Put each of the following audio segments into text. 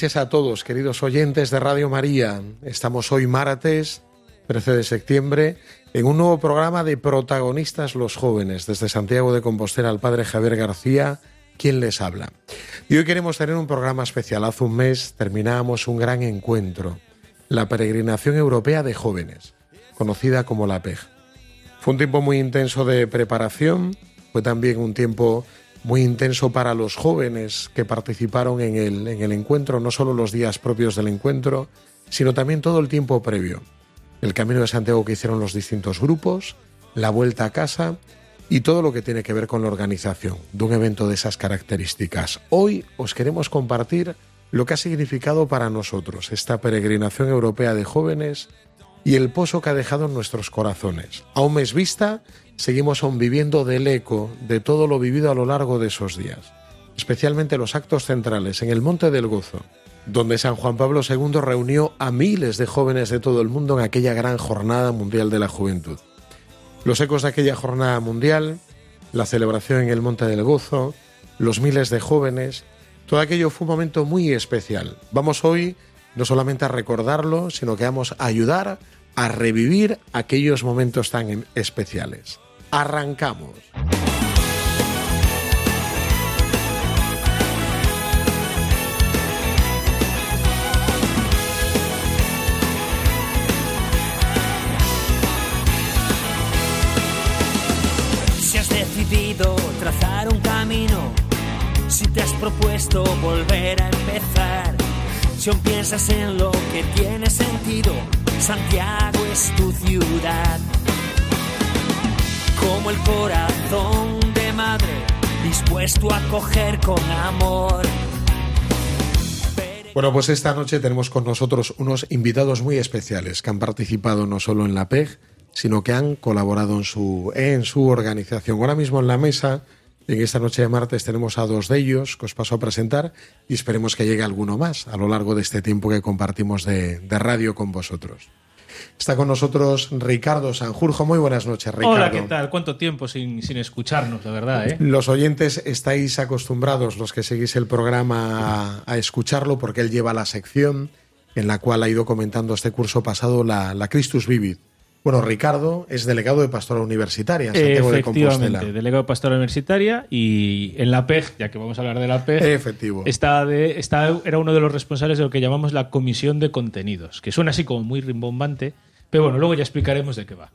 Noches a todos, queridos oyentes de Radio María. Estamos hoy martes 13 de septiembre en un nuevo programa de protagonistas los jóvenes. Desde Santiago de Compostela, el padre Javier García, quien les habla. Y hoy queremos tener un programa especial. Hace un mes terminábamos un gran encuentro, la Peregrinación Europea de Jóvenes, conocida como la PEG. Fue un tiempo muy intenso de preparación, fue también un tiempo muy intenso para los jóvenes que participaron en el, en el encuentro, no solo los días propios del encuentro, sino también todo el tiempo previo. El camino de Santiago que hicieron los distintos grupos, la vuelta a casa y todo lo que tiene que ver con la organización de un evento de esas características. Hoy os queremos compartir lo que ha significado para nosotros esta peregrinación europea de jóvenes y el pozo que ha dejado en nuestros corazones. A un mes vista, seguimos aún viviendo del eco de todo lo vivido a lo largo de esos días, especialmente los actos centrales en el Monte del Gozo, donde San Juan Pablo II reunió a miles de jóvenes de todo el mundo en aquella gran jornada mundial de la juventud. Los ecos de aquella jornada mundial, la celebración en el Monte del Gozo, los miles de jóvenes, todo aquello fue un momento muy especial. Vamos hoy no solamente a recordarlo, sino que vamos a ayudar a revivir aquellos momentos tan especiales. Arrancamos. Si has decidido trazar un camino, si te has propuesto volver a empezar, piensas en lo que tiene sentido, Santiago es tu ciudad. Como el corazón de madre, dispuesto a coger con amor. Bueno, pues esta noche tenemos con nosotros unos invitados muy especiales que han participado no solo en la PEG, sino que han colaborado en su, en su organización. Ahora mismo en la mesa, en esta noche de martes, tenemos a dos de ellos que os paso a presentar y esperemos que llegue alguno más a lo largo de este tiempo que compartimos de, de radio con vosotros. Está con nosotros Ricardo Sanjurjo. Muy buenas noches, Ricardo. Hola, ¿qué tal? ¿Cuánto tiempo sin, sin escucharnos, la verdad? ¿eh? Los oyentes estáis acostumbrados, los que seguís el programa, a, a escucharlo, porque él lleva la sección en la cual ha ido comentando este curso pasado la, la Christus Vivid. Bueno, Ricardo es delegado de Pastora Universitaria en Santiago de Compostela. Efectivamente, delegado de Pastora Universitaria y en la PEG, ya que vamos a hablar de la PEG, Efectivo. está de, está, era uno de los responsables de lo que llamamos la Comisión de Contenidos, que suena así como muy rimbombante, pero bueno, luego ya explicaremos de qué va.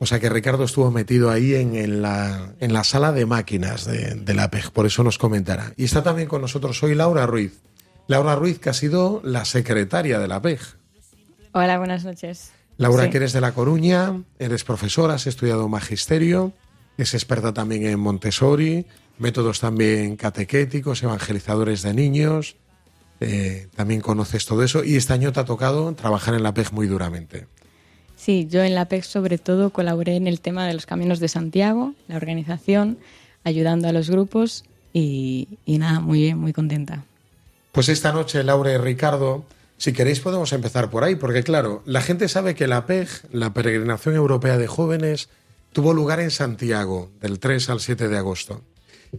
O sea que Ricardo estuvo metido ahí en, en la, en la sala de máquinas de, de la PEG, por eso nos comentará. Y está también con nosotros hoy Laura Ruiz. Laura Ruiz, que ha sido la secretaria de la PEG. Hola, buenas noches. Laura, Sí. que eres de La Coruña, eres profesora, has estudiado magisterio, es experta también en Montessori, métodos también catequéticos, evangelizadores de niños, eh, también conoces todo eso y este año te ha tocado trabajar en la PEG muy duramente. Sí, yo en la PEC sobre todo colaboré en el tema de los caminos de Santiago, la organización, ayudando a los grupos y, y nada, muy bien, muy contenta. Pues esta noche, Laura y Ricardo, si queréis podemos empezar por ahí, porque claro, la gente sabe que la PEG, la Peregrinación Europea de Jóvenes, tuvo lugar en Santiago del 3 al 7 de agosto.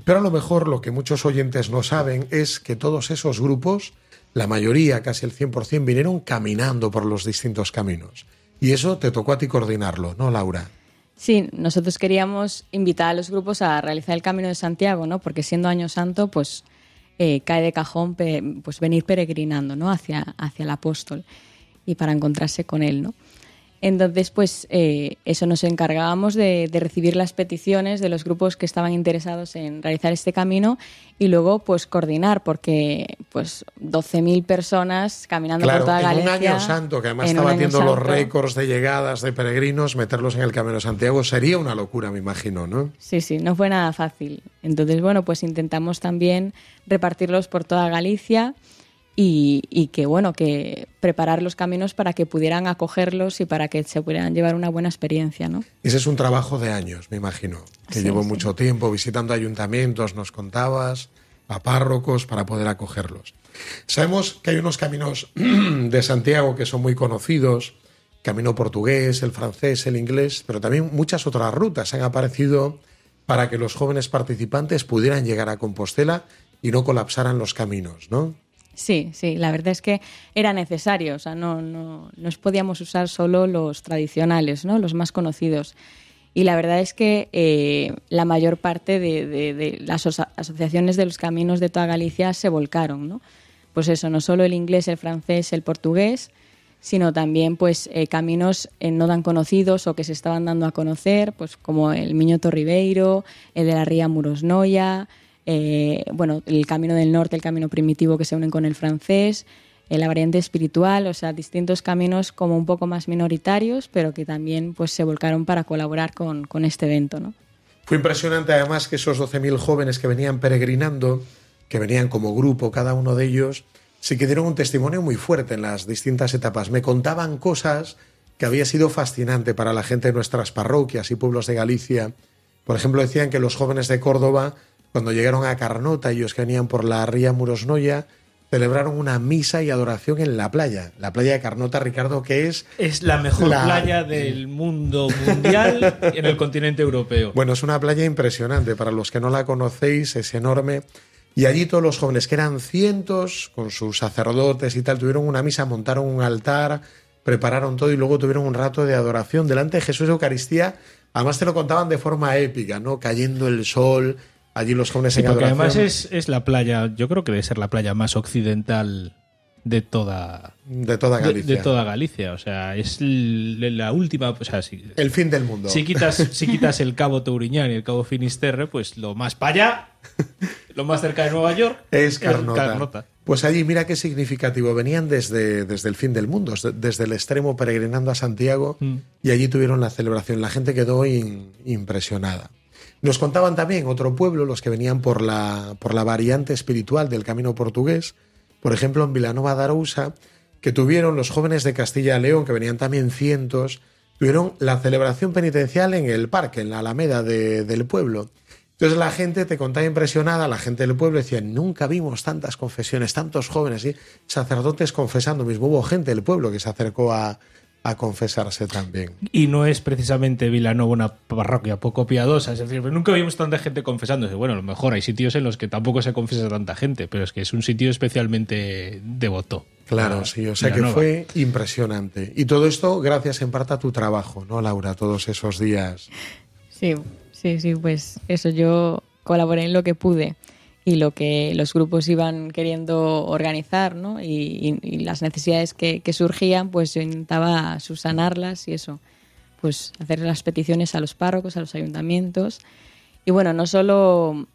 Pero a lo mejor lo que muchos oyentes no saben es que todos esos grupos, la mayoría, casi el 100%, vinieron caminando por los distintos caminos. Y eso te tocó a ti coordinarlo, ¿no, Laura? Sí, nosotros queríamos invitar a los grupos a realizar el Camino de Santiago, ¿no? Porque siendo Año Santo, pues eh, cae de cajón pues venir peregrinando, ¿no? Hacia, hacia el apóstol y para encontrarse con él, ¿no? Entonces, pues eh, eso nos encargábamos de, de recibir las peticiones de los grupos que estaban interesados en realizar este camino y luego pues coordinar, porque pues 12.000 personas caminando Claro, por toda en un Galicia. año santo, que además está batiendo los récords de llegadas de peregrinos, meterlos en el Camino de Santiago sería una locura, me imagino, ¿no? Sí, sí, no fue nada fácil. Entonces, bueno, pues intentamos también repartirlos por toda Galicia y, y que, bueno, que preparar los caminos para que pudieran acogerlos y para que se pudieran llevar una buena experiencia, ¿no? Ese es un trabajo de años, me imagino, que Sí, llevó sí. mucho tiempo visitando ayuntamientos, nos contabas, a párrocos para poder acogerlos. Sabemos que hay unos caminos de Santiago que son muy conocidos, camino portugués, el francés, el inglés, pero también muchas otras rutas han aparecido para que los jóvenes participantes pudieran llegar a Compostela y no colapsaran los caminos, ¿no? Sí, sí, la verdad es que era necesario, o sea, no, no, no podíamos usar solo los tradicionales, ¿no? Los más conocidos. Y la verdad es que eh, la mayor parte de, las asociaciones de los caminos de toda Galicia se volcaron, ¿no? Pues eso, no solo el inglés, el francés, el portugués, sino también pues eh, caminos eh, no tan conocidos o que se estaban dando a conocer, pues como el Miñoto Ribeiro, el de la Ría Murosnoya, eh, bueno, el Camino del Norte, el Camino Primitivo que se unen con el francés, eh, la variante espiritual, o sea, distintos caminos como un poco más minoritarios, pero que también pues se volcaron para colaborar con, con este evento, ¿no? Fue impresionante además que esos 12.000 jóvenes que venían peregrinando, que venían como grupo cada uno de ellos, sí que dieron un testimonio muy fuerte en las distintas etapas. Me contaban cosas que había sido fascinante para la gente de nuestras parroquias y pueblos de Galicia. Por ejemplo, decían que los jóvenes de Córdoba, cuando llegaron a Carnota, ellos que venían por la ría Murosnoya, celebraron una misa y adoración en la playa. La playa de Carnota, Ricardo, que es Es la mejor La- playa del mundo mundial en el continente europeo. Bueno, es una playa impresionante. Para los que no la conocéis, es enorme. Y allí todos los jóvenes, que eran cientos, con sus sacerdotes y tal, tuvieron una misa, montaron un altar, prepararon todo y luego tuvieron un rato de adoración delante de Jesús de Eucaristía. Además te lo contaban de forma épica, ¿no? Cayendo el sol, allí los jóvenes Sí, en porque adoración. además es, es la playa, yo creo que debe ser la playa más occidental de toda De toda Galicia. de toda Galicia. O sea, es la última. O sea, si, El fin del mundo. si quitas, si quitas el cabo Touriñán y el cabo Finisterre, pues lo más para allá, lo más cerca de Nueva York, Es Carnota. Carnota. Pues allí, mira qué significativo. Venían desde, desde el fin del mundo, desde, desde el extremo peregrinando a Santiago Mm. y allí tuvieron la celebración. La gente quedó in- impresionada. Nos contaban también otro pueblo, los que venían por la, por la variante espiritual del camino portugués, por ejemplo en Vilanova de Arousa, que tuvieron los jóvenes de Castilla y León, que venían también cientos, tuvieron la celebración penitencial en el parque, en la alameda de- del pueblo. Entonces la gente te contaba impresionada, la gente del pueblo decía, nunca vimos tantas confesiones, tantos jóvenes y sacerdotes confesando mismo. Hubo gente del pueblo que se acercó a, a confesarse también. Y no es precisamente Vilanova una parroquia poco piadosa. Es decir, nunca vimos tanta gente confesándose. Bueno, a lo mejor hay sitios en los que tampoco se confiesa tanta gente, pero es que es un sitio especialmente devoto. Claro, La- sí, o sea que fue impresionante. Y todo esto gracias en parte a tu trabajo, ¿no, Laura? Todos esos días. Sí, sí, sí, pues eso, yo colaboré en lo que pude y lo que los grupos iban queriendo organizar, ¿no? Y, y- y las necesidades que, surgían, pues yo intentaba subsanarlas y eso, pues hacer las peticiones a los párrocos, a los ayuntamientos. Y bueno, no solo,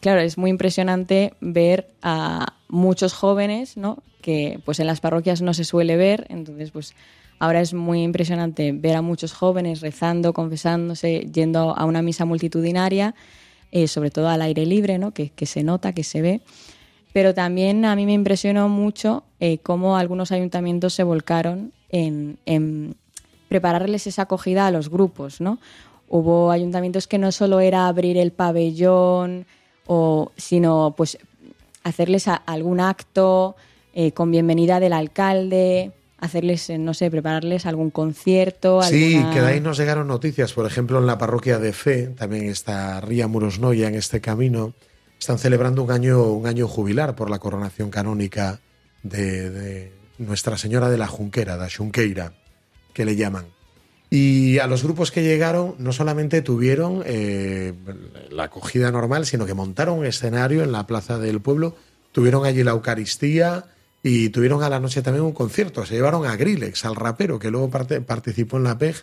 claro, es muy impresionante ver a muchos jóvenes, ¿no? Que pues en las parroquias no se suele ver, entonces pues ahora es muy impresionante ver a muchos jóvenes rezando, confesándose, yendo a una misa multitudinaria, eh, sobre todo al aire libre, ¿no? Que, que se nota, que se ve. Pero también a mí me impresionó mucho eh, cómo algunos ayuntamientos se volcaron en, en prepararles esa acogida a los grupos, ¿no? Hubo ayuntamientos que no solo era abrir el pabellón, o, sino pues hacerles algún acto eh, con bienvenida del alcalde, hacerles, eh, no sé, prepararles algún concierto. Sí, alguna- que de ahí nos llegaron noticias. Por ejemplo, en la parroquia de Fe, también está Ría Murosnoya en este camino, están celebrando un año, un año jubilar por la coronación canónica de, de Nuestra Señora de la Junquera, da Xunqueira, que le llaman. Y a los grupos que llegaron no solamente tuvieron eh, la acogida normal, sino que montaron un escenario en la plaza del pueblo, tuvieron allí la Eucaristía, y tuvieron a la noche también un concierto. Se llevaron a Grillex, al rapero que luego parte- participó en la PEG.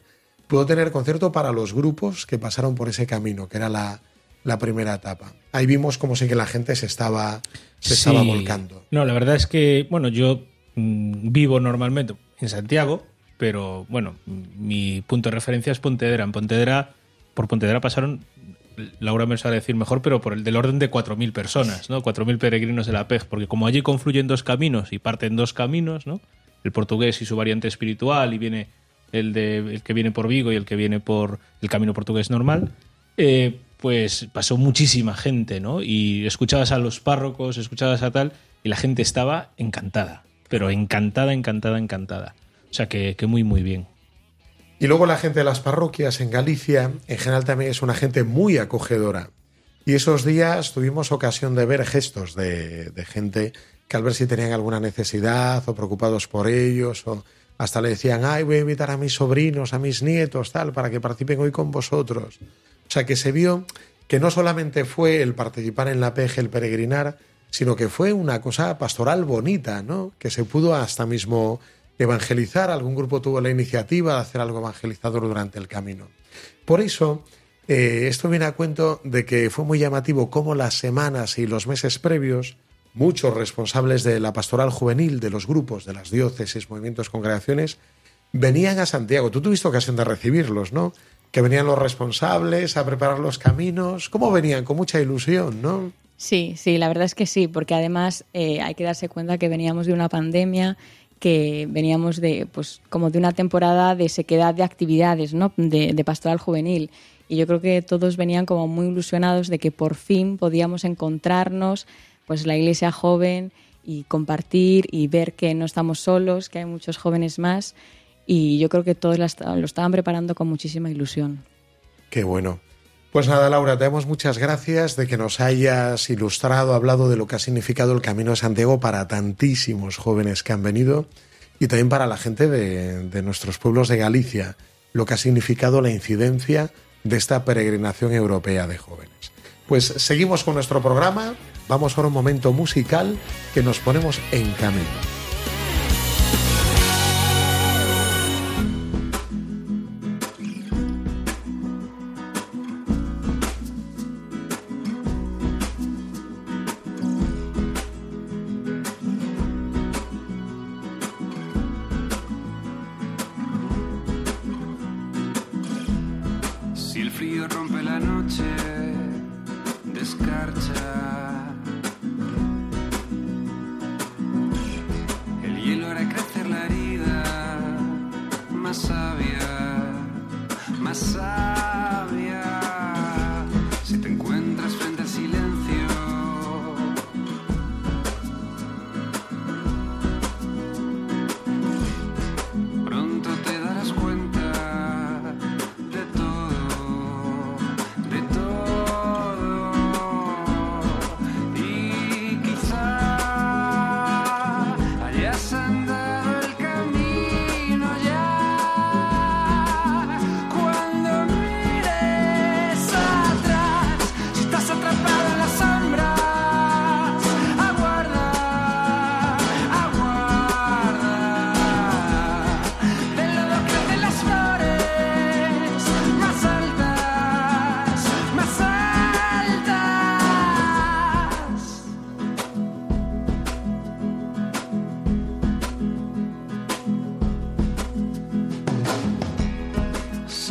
Pudo tener concierto para los grupos que pasaron por ese camino, que era la, la primera etapa. Ahí vimos como sí que la gente se estaba, se estaba volcando. No, la verdad es que, bueno, yo mm, vivo normalmente en Santiago, pero bueno, mi punto de referencia es Pontevedra. En Pontevedra, por Pontevedra pasaron, Laura me sabe decir mejor, pero por el del orden de 4.000 personas, ¿no? 4.000 peregrinos de la PEG, porque como allí confluyen dos caminos y parten dos caminos, ¿no? El portugués y su variante espiritual, y viene el, de, el que viene por Vigo y el que viene por el camino portugués normal, eh, pues pasó muchísima gente, ¿no? Y escuchabas a los párrocos, escuchabas a tal, y la gente estaba encantada, pero encantada, encantada, encantada. O sea que, que muy, muy bien. Y luego la gente de las parroquias en Galicia, en general también es una gente muy acogedora. Y esos días tuvimos ocasión de ver gestos de, de gente que al ver si tenían alguna necesidad o preocupados por ellos, o hasta le decían, ay, voy a invitar a mis sobrinos, a mis nietos, tal, para que participen hoy con vosotros. O sea que se vio que no solamente fue el participar en la peje, el peregrinar, sino que fue una cosa pastoral bonita, ¿no? Que se pudo hasta mismo evangelizar, algún grupo tuvo la iniciativa de hacer algo evangelizador durante el camino. Por eso, eh, esto viene a cuento de que fue muy llamativo cómo las semanas y los meses previos, muchos responsables de la pastoral juvenil, de los grupos, de las diócesis, movimientos, congregaciones, venían a Santiago. Tú tuviste ocasión de recibirlos, ¿no? Que venían los responsables a preparar los caminos. ¿Cómo venían? Con mucha ilusión, ¿no? Sí, sí, la verdad es que sí, porque además eh, hay que darse cuenta que veníamos de una pandemia, que veníamos de, pues, como de una temporada de sequedad de actividades, ¿no? De, pastoral juvenil. Y yo creo que todos venían como muy ilusionados de que por fin podíamos encontrarnos, pues, la iglesia joven y compartir y ver que no estamos solos, que hay muchos jóvenes más. Y yo creo que todos lo estaban preparando con muchísima ilusión. Qué bueno. Pues nada, Laura, te damos muchas gracias de que nos hayas ilustrado, hablado de lo que ha significado el Camino de Santiago para tantísimos jóvenes que han venido y también para la gente de, nuestros pueblos de Galicia, lo que ha significado la incidencia de esta peregrinación europea de jóvenes. Pues seguimos con nuestro programa, vamos ahora un momento musical que nos ponemos en camino.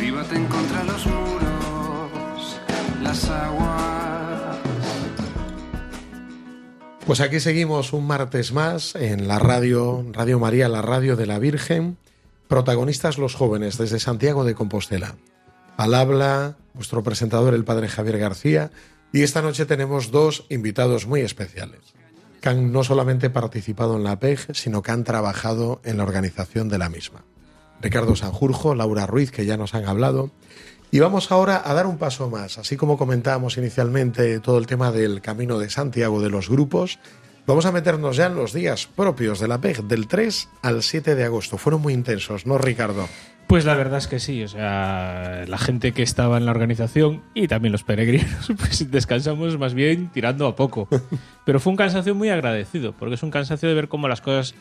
Si baten contra los muros, las aguas. Pues aquí seguimos un martes más en la radio, Radio María, la radio de la Virgen. Protagonistas los jóvenes desde Santiago de Compostela. Al habla vuestro presentador, el padre Javier García, y esta noche tenemos dos invitados muy especiales, que han no solamente participado en la PEG, sino que han trabajado en la organización de la misma. Ricardo Sanjurjo, Laura Ruiz, que ya nos han hablado, y vamos ahora a dar un paso más. Así como comentábamos inicialmente todo el tema del camino de Santiago de los grupos, Vamos a meternos ya en los días propios de la PEG, del 3 al 7 de agosto. Fueron muy intensos, ¿no, Ricardo? Pues la verdad es que sí, o sea, la gente que estaba en la organización y también los peregrinos, pues descansamos más bien tirando a poco. Pero fue un cansancio muy agradecido, porque es un cansancio de ver cómo las cosas,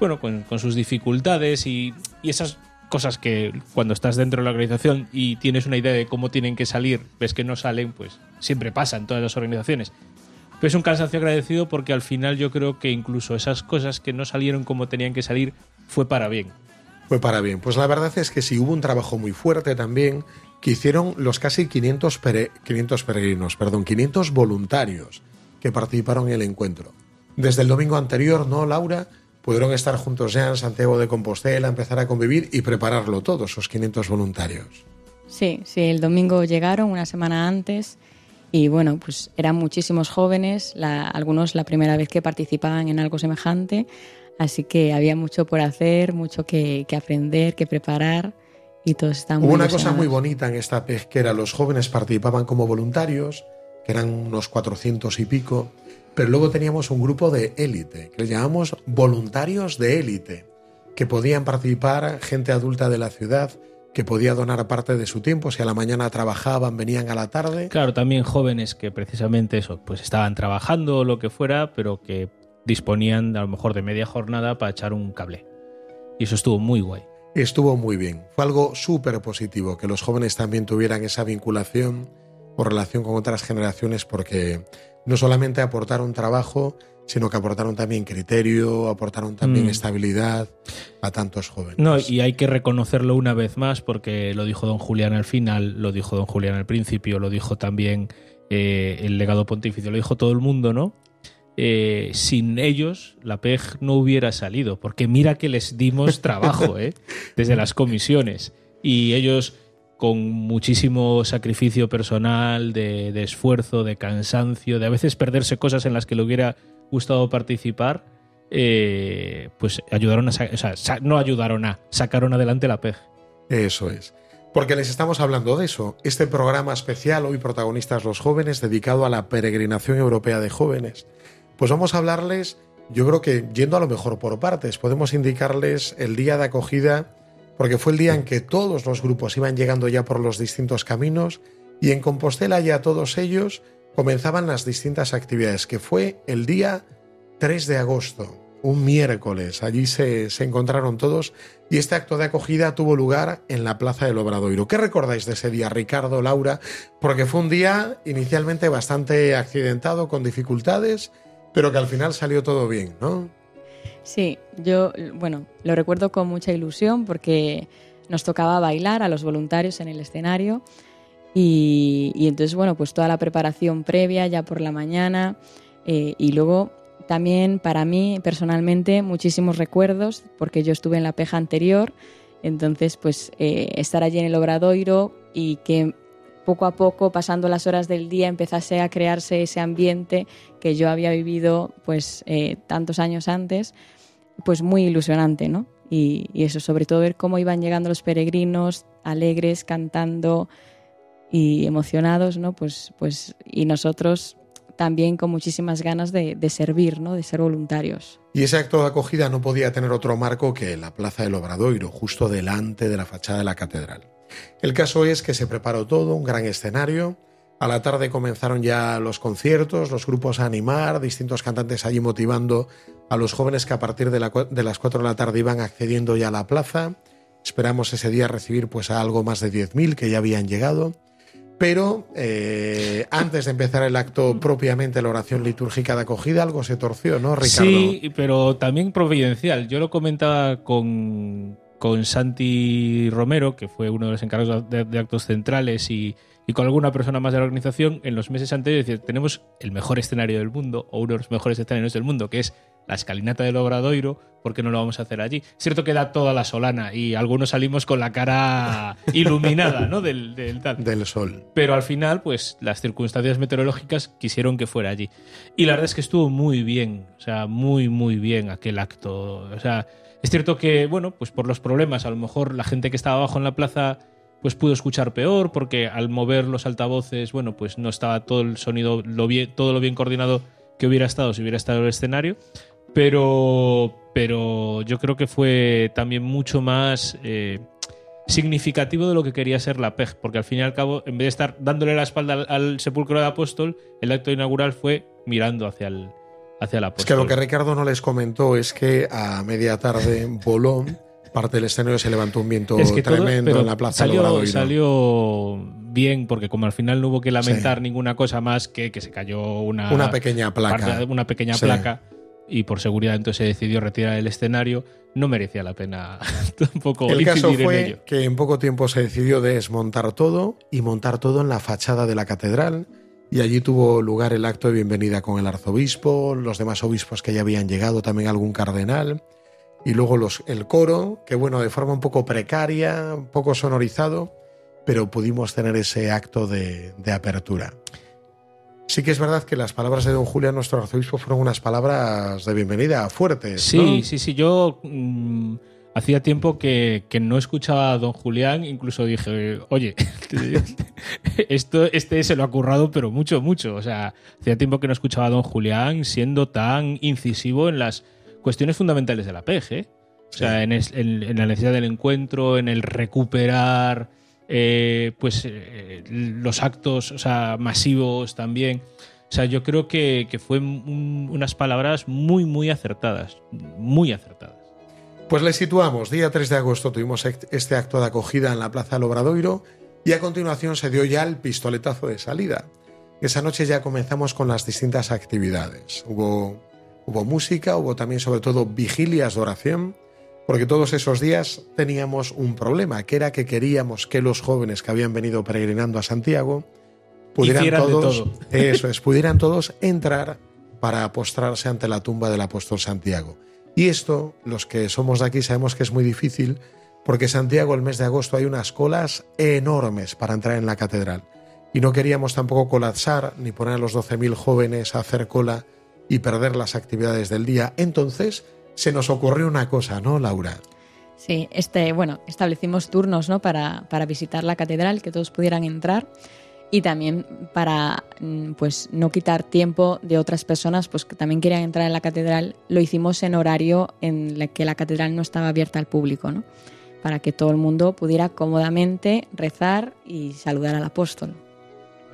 bueno, con, con sus dificultades y, y esas cosas que cuando estás dentro de la organización y tienes una idea de cómo tienen que salir, ves que no salen, pues siempre pasa en todas las organizaciones. Pero es un cansancio agradecido porque al final yo creo que incluso esas cosas que no salieron como tenían que salir fue para bien. Fue para bien. Pues la verdad es que sí hubo un trabajo muy fuerte también que hicieron los casi 500, pere- 500 peregrinos, perdón, 500 voluntarios que participaron en el encuentro. Desde el domingo anterior, ¿no, Laura? Pudieron estar juntos ya en Santiago de Compostela, empezar a convivir y prepararlo todo, esos 500 voluntarios. Sí, sí, el domingo llegaron una semana antes y bueno, pues eran muchísimos jóvenes, la- algunos la primera vez que participaban en algo semejante, así que había mucho por hacer, mucho que, que aprender, que preparar y todos estaban Hubo muy una cosa muy bonita en esta PEG, que era los jóvenes participaban como voluntarios, que eran unos 400 y pico, pero luego teníamos un grupo de élite, que le llamamos voluntarios de élite, que podían participar gente adulta de la ciudad, que podía donar parte de su tiempo, si a la mañana trabajaban, venían a la tarde. Claro, también jóvenes que precisamente eso, pues estaban trabajando o lo que fuera, pero que disponían a lo mejor de media jornada para echar un cable. Y eso estuvo muy guay. Estuvo muy bien. Fue algo súper positivo que los jóvenes también tuvieran esa vinculación o relación con otras generaciones porque no solamente aportaron trabajo, sino que aportaron también criterio, aportaron también Mm. estabilidad a tantos jóvenes. No, y hay que reconocerlo una vez más porque lo dijo don Julián al final, lo dijo don Julián al principio, lo dijo también eh, el legado pontificio, lo dijo todo el mundo, ¿no? Eh, sin ellos la PEG no hubiera salido, porque mira que les dimos trabajo, ¿eh? Desde las comisiones. Y ellos con muchísimo sacrificio personal, de, esfuerzo, de cansancio, de a veces perderse cosas en las que le hubiera gustado participar, eh, pues ayudaron a, o sea, no ayudaron a, sacaron adelante la PEG. Eso es. Porque les estamos hablando de eso. Este programa especial, hoy protagonistas los jóvenes, dedicado a la peregrinación europea de jóvenes. Pues vamos a hablarles, yo creo que yendo a lo mejor por partes, podemos indicarles el día de acogida, porque fue el día en que todos los grupos iban llegando ya por los distintos caminos y en Compostela ya todos ellos comenzaban las distintas actividades, que fue el día 3 de agosto, un miércoles. Allí se, se encontraron todos y este acto de acogida tuvo lugar en la Plaza del Obradoiro. ¿Qué recordáis de ese día, Ricardo, Laura? Porque fue un día inicialmente bastante accidentado, con dificultades, pero que al final salió todo bien, ¿no? Sí, yo, bueno, lo recuerdo con mucha ilusión porque nos tocaba bailar a los voluntarios en el escenario y, y entonces, bueno, pues toda la preparación previa ya por la mañana eh, y luego también para mí personalmente muchísimos recuerdos porque yo estuve en la peja anterior, entonces pues eh, estar allí en el Obradoiro y que poco a poco, pasando las horas del día, empezase a crearse ese ambiente que yo había vivido pues eh, tantos años antes, pues muy ilusionante, ¿no? Y, y eso, sobre todo ver cómo iban llegando los peregrinos, alegres, cantando y emocionados, ¿no? Pues, pues, y nosotros también con muchísimas ganas de, de servir, ¿no? De ser voluntarios. Y ese acto de acogida no podía tener otro marco que la Plaza del Obradoiro, justo delante de la fachada de la catedral. El caso es que se preparó todo, un gran escenario. A la tarde comenzaron ya los conciertos, los grupos a animar, distintos cantantes allí motivando a los jóvenes que a partir de, las 4 de la tarde iban accediendo ya a la plaza. Esperamos ese día recibir pues a algo más de 10.000 que ya habían llegado. Pero eh, antes de empezar el acto propiamente, la oración litúrgica de acogida, algo se torció, ¿no, Ricardo? Sí, pero también providencial. Yo lo comentaba con, con Santi Romero, que fue uno de los encargados de, de actos centrales, y, y con alguna persona más de la organización en los meses anteriores. Decir, tenemos el mejor escenario del mundo, o uno de los mejores escenarios del mundo, que es la escalinata del Obradoiro, ¿por qué no lo vamos a hacer allí? Cierto que da toda la solana y algunos salimos con la cara iluminada ¿no? del, del. Del sol. Pero al final, pues las circunstancias meteorológicas quisieron que fuera allí. Y la verdad es que estuvo muy bien, o sea, muy, muy bien aquel acto. O sea, es cierto que, bueno, pues por los problemas, a lo mejor la gente que estaba abajo en la plaza, pues pudo escuchar peor, porque al mover los altavoces, bueno, pues no estaba todo el sonido, lo bien, todo lo bien coordinado que hubiera estado si hubiera estado en el escenario, pero, pero yo creo que fue también mucho más eh, significativo de lo que quería ser la PEG, porque al fin y al cabo, en vez de estar dándole la espalda al, al sepulcro de apóstol, el acto inaugural fue mirando hacia el, hacia apóstol. Es que lo que Ricardo no les comentó es que a media tarde voló, parte del escenario se levantó un viento Es que todo- tremendo en la plaza salió, salió bien, porque como al final no hubo que lamentar ninguna cosa más que que se cayó una, Una pequeña placa. parte- una pequeña Sí. placa y por seguridad entonces se decidió retirar el escenario, no merecía la pena tampoco El caso en fue ello. que en poco tiempo se decidió desmontar todo y montar todo en la fachada de la catedral. Y allí tuvo lugar el acto de bienvenida con el arzobispo, los demás obispos que ya habían llegado, también algún cardenal. Y luego los, el coro, que bueno, de forma un poco precaria, un poco sonorizado, pero pudimos tener ese acto de, de apertura. Sí que es verdad que las palabras de don Julián, nuestro arzobispo, fueron unas palabras de bienvenida fuertes. Sí, ¿no? sí, sí. Yo mm, hacía tiempo que, que no escuchaba a don Julián. Incluso dije, oye, esto, este se lo ha currado, pero mucho, mucho. O sea, hacía tiempo que no escuchaba a don Julián siendo tan incisivo en las cuestiones fundamentales de la PEG. ¿eh? O sea, en, es- en- en la necesidad del encuentro, en el recuperar eh, pues eh, los actos o sea, masivos también. O sea, yo creo que, que fue un- unas palabras muy, muy acertadas. Muy acertadas. Pues le situamos. Día 3 de agosto tuvimos este acto de acogida en la Plaza Lobradoiro y a continuación se dio ya el pistoletazo de salida. Esa noche ya comenzamos con las distintas actividades. Hubo, hubo música, hubo también sobre todo vigilias de oración, porque todos esos días teníamos un problema, que era que queríamos que los jóvenes que habían venido peregrinando a Santiago pudieran Hicieran todos, todo. eso es, pudieran todos entrar para postrarse ante la tumba del apóstol Santiago. Y esto, los que somos de aquí sabemos que es muy difícil, porque Santiago el mes de agosto hay unas colas enormes para entrar en la catedral. Y no queríamos tampoco colapsar ni poner a los 12.000 jóvenes a hacer cola y perder las actividades del día. Entonces se nos ocurrió una cosa, ¿no, Laura? Sí, este, bueno, establecimos turnos ¿no? para, para visitar la catedral, que todos pudieran entrar y también para mm, pues no quitar tiempo de otras personas pues que también querían entrar en la catedral lo hicimos en horario en el que la catedral no estaba abierta al público ¿no? para que todo el mundo pudiera cómodamente rezar y saludar al apóstol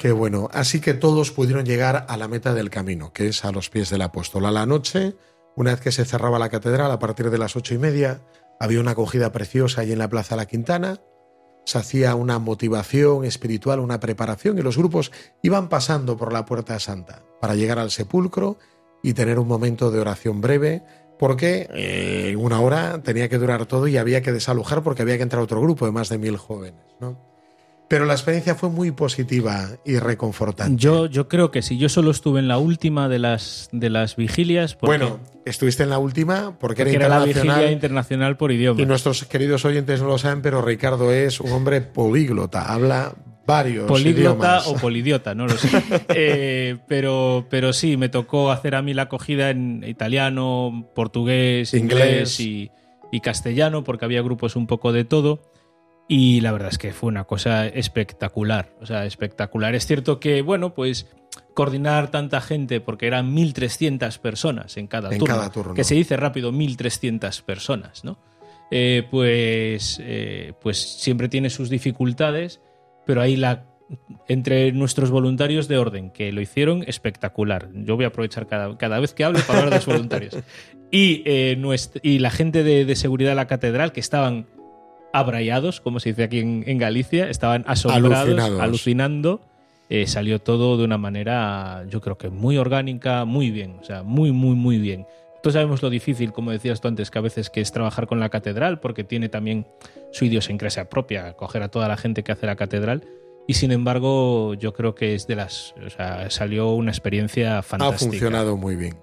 Qué bueno. Así que todos pudieron llegar a la meta del camino, que es a los pies del apóstol. A la noche, una vez que se cerraba la catedral, a partir de las ocho y media, había una acogida preciosa allí en la Plaza La Quintana. Se hacía una motivación espiritual, una preparación, y los grupos iban pasando por la Puerta Santa para llegar al sepulcro y tener un momento de oración breve, porque eh, una hora tenía que durar todo y había que desalojar porque había que entrar otro grupo de más de mil jóvenes. ¿no? Pero la experiencia fue muy positiva y reconfortante. Yo, yo creo que si yo solo estuve en la última de las, de las vigilias, porque, Bueno, estuviste en la última porque, porque era era la internacional. vigilia internacional por idioma. y nuestros queridos oyentes no lo saben, pero Ricardo es un hombre políglota, habla varios Políglota idiomas. o polidiota, no lo sé. Eh, pero, pero sí, me tocó hacer a mí la acogida en italiano, portugués, Inglés. inglés, y, y castellano, porque había grupos un poco de todo. Y la verdad es que fue una cosa espectacular. O sea, espectacular. Es cierto que, bueno, pues coordinar tanta gente, porque eran 1.300 personas en cada En turno. cada turno. Que se dice rápido, 1.300 personas, ¿no? Eh, pues, eh, pues siempre tiene sus dificultades, pero ahí la entre nuestros voluntarios de orden, que lo hicieron espectacular. Yo voy a aprovechar cada, cada vez que hable para hablar de los voluntarios. Y, eh, nuestra- y la gente de, de seguridad de la catedral, que estaban abrayados, como se dice aquí en, en Galicia, estaban asombrados, Alucinados. alucinando. Eh, salió todo de una manera, yo creo que muy orgánica, muy bien, o sea, muy, muy, muy bien. Todos sabemos lo difícil, como decías tú antes, que a veces que es trabajar con la catedral, porque tiene también su idiosincrasia propia, coger a toda la gente que hace la catedral. Y sin embargo, yo creo que es de las. O sea, salió una experiencia Ha fantástica. funcionado muy bien.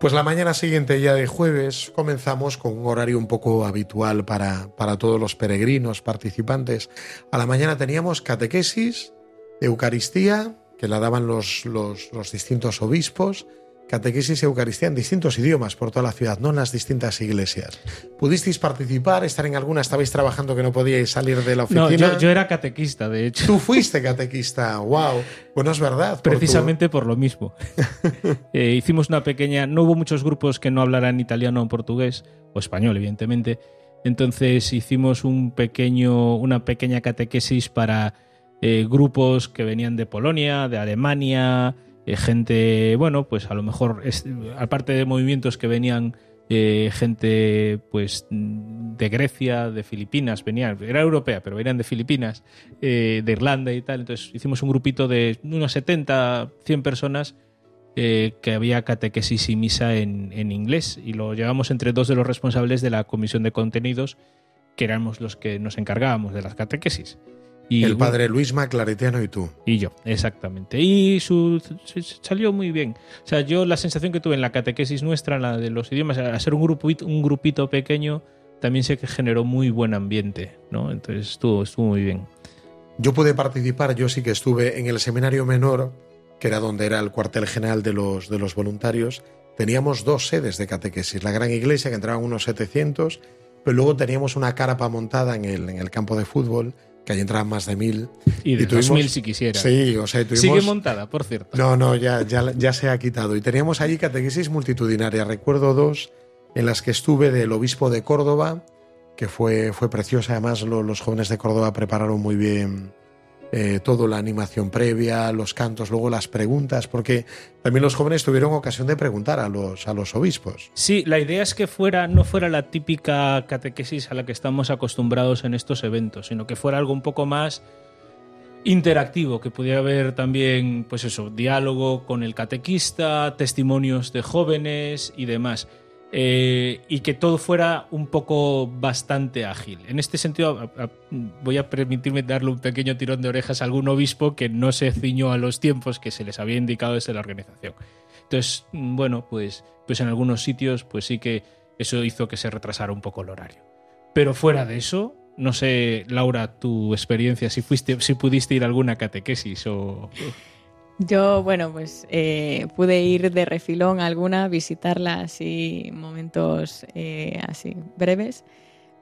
Pues la mañana siguiente, ya de jueves, comenzamos con un horario un poco habitual para, para todos los peregrinos participantes. A la mañana teníamos catequesis, Eucaristía, que la daban los, los, los distintos obispos, catequesis y Eucaristía en distintos idiomas por toda la ciudad, no en las distintas iglesias. ¿Pudisteis participar, estar en alguna? ¿Estabais trabajando que no podíais salir de la oficina? No, yo, yo era catequista, de hecho. Tú fuiste catequista, wow. Bueno, es verdad. por tu- Precisamente por lo mismo. Eh, hicimos una pequeña. No hubo muchos grupos que no hablaran italiano o portugués, o español, evidentemente. Entonces hicimos un pequeño, una pequeña catequesis para eh, grupos que venían de Polonia, de Alemania, gente, bueno, pues a lo mejor, aparte de movimientos que venían eh, gente pues de Grecia, de Filipinas, venían, era europea, pero venían de Filipinas, eh, de Irlanda y tal. Entonces hicimos un grupito de unos 70, 100 personas eh, que había catequesis y misa en inglés y lo llevamos entre dos de los responsables de la comisión de contenidos, que éramos los que nos encargábamos de las catequesis. Y, El bueno, padre Luis Claretiano y tú. y yo, exactamente. Y su, salió muy bien. O sea, yo la sensación que tuve en la catequesis nuestra, en la de los idiomas, a ser un grupito, un grupito pequeño, también sé que generó muy buen ambiente, ¿no? Entonces estuvo, estuvo muy bien. Yo pude participar, yo sí que estuve en el seminario menor, que era donde era el cuartel general de los, de los voluntarios. Teníamos dos sedes de catequesis. La gran iglesia, que entraban unos 700, pero luego teníamos una carpa montada en el, en el campo de fútbol, que allí entraban más de mil. Y de Y tuvimos- 2000 si quisiera. Sí, o sea, tuvimos... Sigue montada, por cierto. No, no, ya, ya, ya se ha quitado. Y teníamos allí catequesis multitudinaria. Recuerdo dos en las que estuve del obispo de Córdoba, que fue, fue preciosa. Además, lo- los jóvenes de Córdoba prepararon muy bien eh, toda la animación previa, los cantos, luego las preguntas, porque también los jóvenes tuvieron ocasión de preguntar a los, a los obispos. Sí, la idea es que fuera, no fuera la típica catequesis a la que estamos acostumbrados en estos eventos, sino que fuera algo un poco más interactivo, que pudiera haber también, pues eso, diálogo con el catequista, testimonios de jóvenes y demás. Eh, y que todo fuera un poco bastante ágil. En este sentido, voy a permitirme darle un pequeño tirón de orejas a algún obispo que no se ciñó a los tiempos que se les había indicado desde la organización. Entonces, mm, bueno, pues, pues en algunos sitios, pues sí que eso hizo que se retrasara un poco el horario. Pero fuera de eso, no sé, Laura, tu experiencia, si fuiste, si pudiste ir a alguna catequesis o. Yo, bueno, pues eh, pude ir de refilón a alguna, visitarla así, momentos eh, así breves,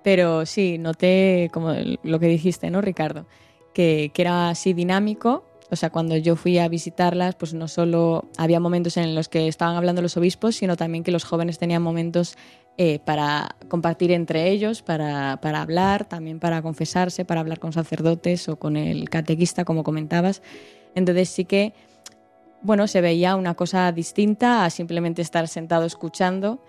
pero sí, noté como lo que dijiste, ¿no, Ricardo? Que, que era así dinámico, o sea, cuando yo fui a visitarlas, pues no solo había momentos en los que estaban hablando los obispos, sino también que los jóvenes tenían momentos eh, para compartir entre ellos, para, para hablar, también para confesarse, para hablar con sacerdotes o con el catequista, como comentabas. Entonces sí que, bueno, se veía una cosa distinta a simplemente estar sentado escuchando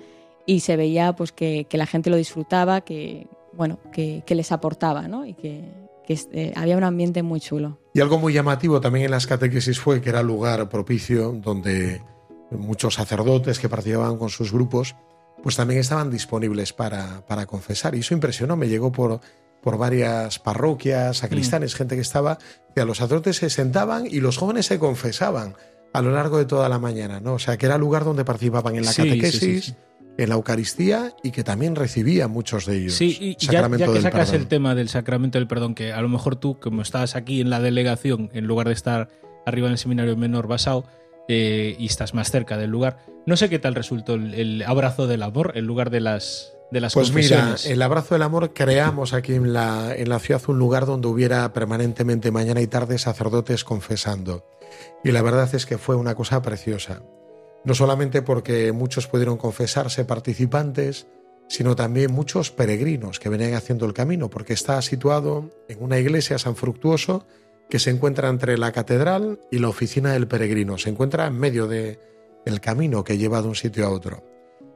y se veía pues que, que la gente lo disfrutaba, que, bueno, que, que les aportaba, ¿no? Y que, que este, había un ambiente muy chulo. Y algo muy llamativo también en las catequesis fue que era lugar propicio donde muchos sacerdotes que participaban con sus grupos, pues también estaban disponibles para, para confesar. Y eso impresionó, me llegó por, por varias parroquias, sacristanes, gente que estaba, que a los sacerdotes se sentaban y los jóvenes se confesaban a lo largo de toda la mañana, ¿no? O sea, que era lugar donde participaban en la Sí, catequesis, sí, sí. en la Eucaristía y que también recibían muchos de ellos. Sí, y ya, que sacas perdón. el tema del sacramento del perdón, que a lo mejor tú, como estás aquí en la delegación, en lugar de estar arriba en el seminario menor basado, eh, y estás más cerca del lugar, no sé qué tal resultó el, el abrazo del amor en lugar de las, de las Pues mira, el abrazo del amor creamos aquí en la, en la ciudad un lugar donde hubiera permanentemente mañana y tarde sacerdotes confesando. Y la verdad es que fue una cosa preciosa. No solamente porque muchos pudieron confesarse participantes, sino también muchos peregrinos que venían haciendo el camino, porque está situado en una iglesia San Fructuoso que se encuentra entre la catedral y la oficina del peregrino. Se encuentra en medio de el camino que lleva de un sitio a otro.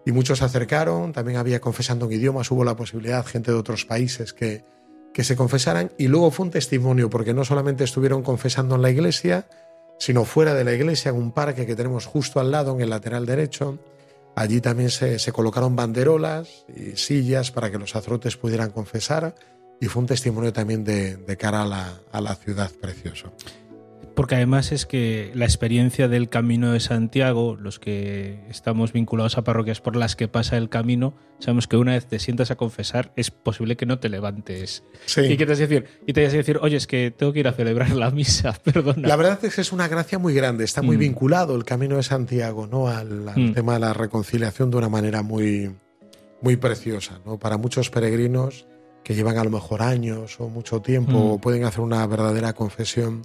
Y muchos se acercaron, también había confesando en idiomas, hubo la posibilidad, gente de otros países que, que se confesaran, y luego fue un testimonio, porque no solamente estuvieron confesando en la iglesia, sino fuera de la iglesia, en un parque que tenemos justo al lado, en el lateral derecho. Allí también se, se colocaron banderolas y sillas para que los sacerdotes pudieran confesar, y fue un testimonio también de, de cara a la, a la ciudad precioso. Porque además es que la experiencia del Camino de Santiago, los que estamos vinculados a parroquias por las que pasa el camino, sabemos que una vez te sientas a confesar, es posible que no te levantes. Sí. Y que te decir, y te vas a decir, oye, es que tengo que ir a celebrar la misa, perdona. La verdad es que es una gracia muy grande, está muy Mm. vinculado el Camino de Santiago ¿no? al, al Mm. tema de la reconciliación de una manera muy, muy preciosa. ¿no? Para muchos peregrinos que llevan a lo mejor años o mucho tiempo Mm. o pueden hacer una verdadera confesión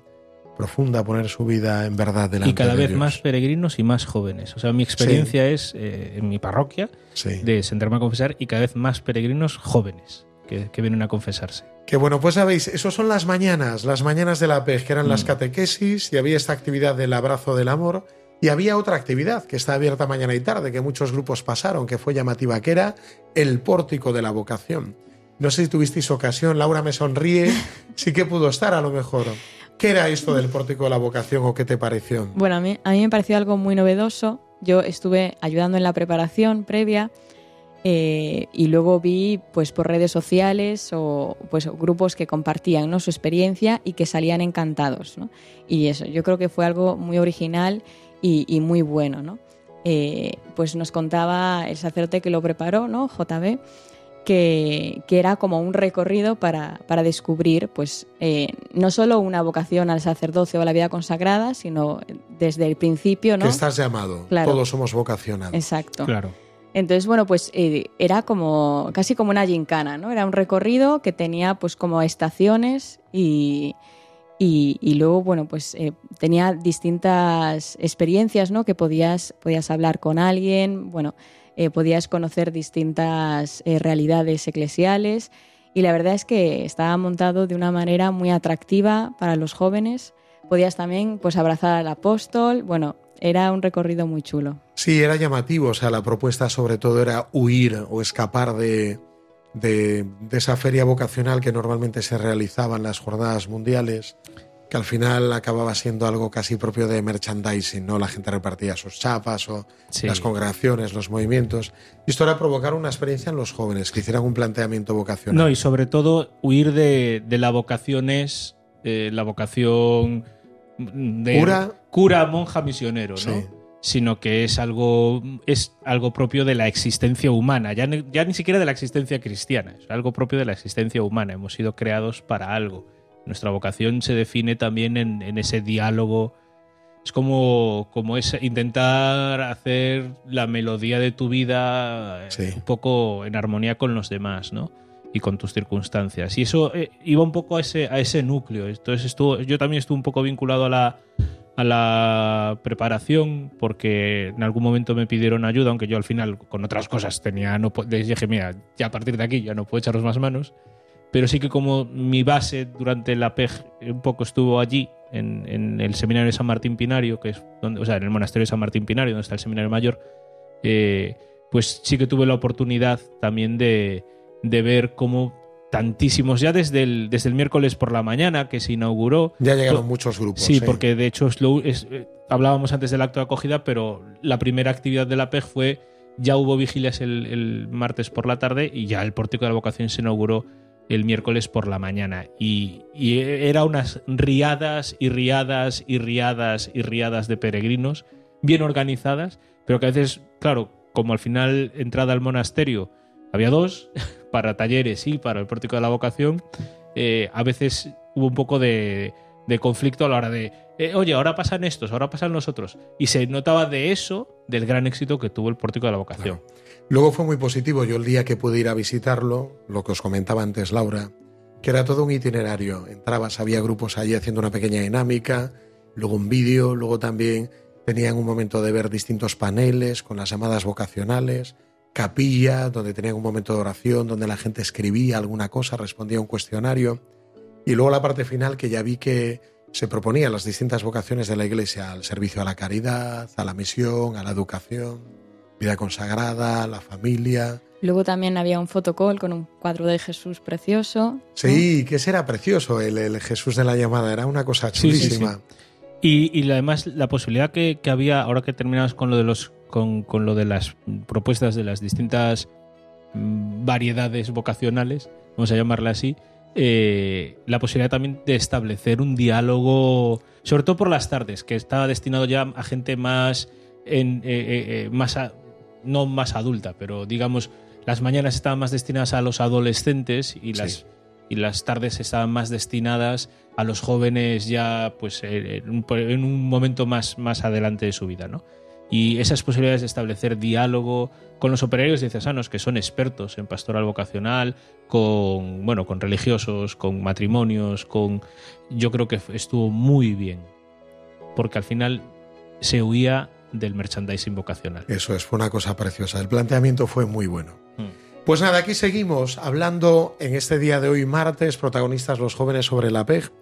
profunda, poner su vida en verdad delante y cada de vez Dios. más peregrinos y más jóvenes. O sea, mi experiencia es eh, en mi parroquia Sí. de sentarme a confesar y cada vez más peregrinos jóvenes que, que vienen a confesarse. Que bueno, pues sabéis, eso son las mañanas, las mañanas de la PEG, que eran las Mm. catequesis, y había esta actividad del abrazo del amor, y había otra actividad que está abierta mañana y tarde, que muchos grupos pasaron, que fue llamativa, que era el pórtico de la vocación. No sé si tuvisteis ocasión, Laura me sonríe, sí que pudo estar a lo mejor. ¿Qué era esto del pórtico de la vocación o qué te pareció? Bueno, a mí, a mí me pareció algo muy novedoso. Yo estuve ayudando en la preparación previa eh, y luego vi pues por redes sociales o pues grupos que compartían ¿no? su experiencia y que salían encantados. ¿no? Y eso, yo creo que fue algo muy original y, muy bueno. ¿no? Eh, pues nos contaba el sacerdote que lo preparó, ¿no? JB, que, que era como un recorrido para, para descubrir, pues, eh, no solo una vocación al sacerdocio o a la vida consagrada, sino desde el principio, ¿no? Que estás llamado, Claro. todos somos vocacionados. Exacto. Claro. Entonces, bueno, pues eh, era como casi como una gincana, ¿no? Era un recorrido que tenía pues como estaciones y, y, y luego, bueno, pues eh, tenía distintas experiencias, ¿no? Que podías, podías hablar con alguien, bueno, eh, podías conocer distintas eh, realidades eclesiales y la verdad es que estaba montado de una manera muy atractiva para los jóvenes. Podías también pues abrazar al apóstol, bueno, era un recorrido muy chulo. Sí, era llamativo. O sea, la propuesta sobre todo era huir o escapar de, de, de esa feria vocacional que normalmente se realizaba en las jornadas mundiales, que al final acababa siendo algo casi propio de merchandising, ¿no? La gente repartía sus chapas o Sí. las congregaciones, los movimientos. Y esto era provocar una experiencia en los jóvenes, que hicieran un planteamiento vocacional. No, y sobre todo huir de, de la vocación es eh, la vocación de Cura. cura, monja, misionero, ¿no? Sino que es algo, es algo propio de la existencia humana, ya ni siquiera de la existencia cristiana, es algo propio de la existencia humana. Hemos sido creados para algo. Nuestra vocación se define también en, en ese diálogo. Es como, como es intentar hacer la melodía de tu vida eh, Sí. un poco en armonía con los demás, ¿no? Y con tus circunstancias. Y eso eh, iba un poco a ese, a ese núcleo. Entonces estuvo, yo también estuve un poco vinculado a la, a la preparación porque en algún momento me pidieron ayuda, aunque yo al final con otras cosas tenía, no, les dije, mira, ya a partir de aquí ya no puedo echaros más manos. Pero sí que como mi base durante la PEG un poco estuvo allí, en, en el seminario de San Martín Pinario, que es donde, o sea, en el monasterio de San Martín Pinario, donde está el seminario mayor, eh, pues sí que tuve la oportunidad también de, de ver cómo tantísimos, ya desde el, desde el miércoles por la mañana que se inauguró, Ya llegaron To- muchos grupos. Sí, porque de hecho es lo- es- eh, hablábamos antes del acto de acogida, pero la primera actividad de la PEG fue, ya hubo vigilias el, el martes por la tarde y ya el pórtico de la vocación se inauguró el miércoles por la mañana. Y, era unas riadas y riadas y riadas y riadas de peregrinos, bien organizadas, pero que a veces, claro, como al final entrada al monasterio había dos, para talleres y para el pórtico de la vocación, eh, a veces hubo un poco de, de conflicto a la hora de, eh, oye, ahora pasan estos, ahora pasan los otros. Y se notaba de eso, del gran éxito que tuvo el pórtico de la vocación. Luego fue muy positivo. Yo el día que pude ir a visitarlo, lo que os comentaba antes Laura, que era todo un itinerario. Entrabas, había grupos allí haciendo una pequeña dinámica, luego un vídeo, luego también tenían un momento de ver distintos paneles con las llamadas vocacionales, capilla, donde tenían un momento de oración, donde la gente escribía alguna cosa, respondía a un cuestionario. Y luego la parte final que ya vi que se proponían las distintas vocaciones de la Iglesia al servicio a la caridad, a la misión, a la educación, vida consagrada, la familia. Luego también había un fotocall con un cuadro de Jesús precioso. Sí, que ese era precioso, el, el Jesús de la llamada, era una cosa Sí, sí, chulísima. sí. Y, y además la posibilidad que, que había, ahora que terminamos con lo de los con, con lo de las propuestas de las distintas mm, variedades vocacionales, vamos a llamarla así, eh, la posibilidad también de establecer un diálogo, sobre todo por las tardes, que estaba destinado ya a gente más, en, eh, eh, eh, más a- no más adulta, pero digamos, las mañanas estaban más destinadas a los adolescentes y las, Sí. y las tardes estaban más destinadas a los jóvenes ya pues en un, en un momento más, más adelante de su vida, ¿no? Y esas posibilidades de establecer diálogo con los operarios diocesanos que son expertos en pastoral vocacional, con bueno, con religiosos, con matrimonios, con yo creo que estuvo muy bien. Porque al final se huía del merchandising vocacional. Eso es, fue una cosa preciosa. El planteamiento fue muy bueno. Mm. Pues nada, aquí seguimos hablando en este día de hoy, martes, protagonistas los jóvenes sobre la PEG.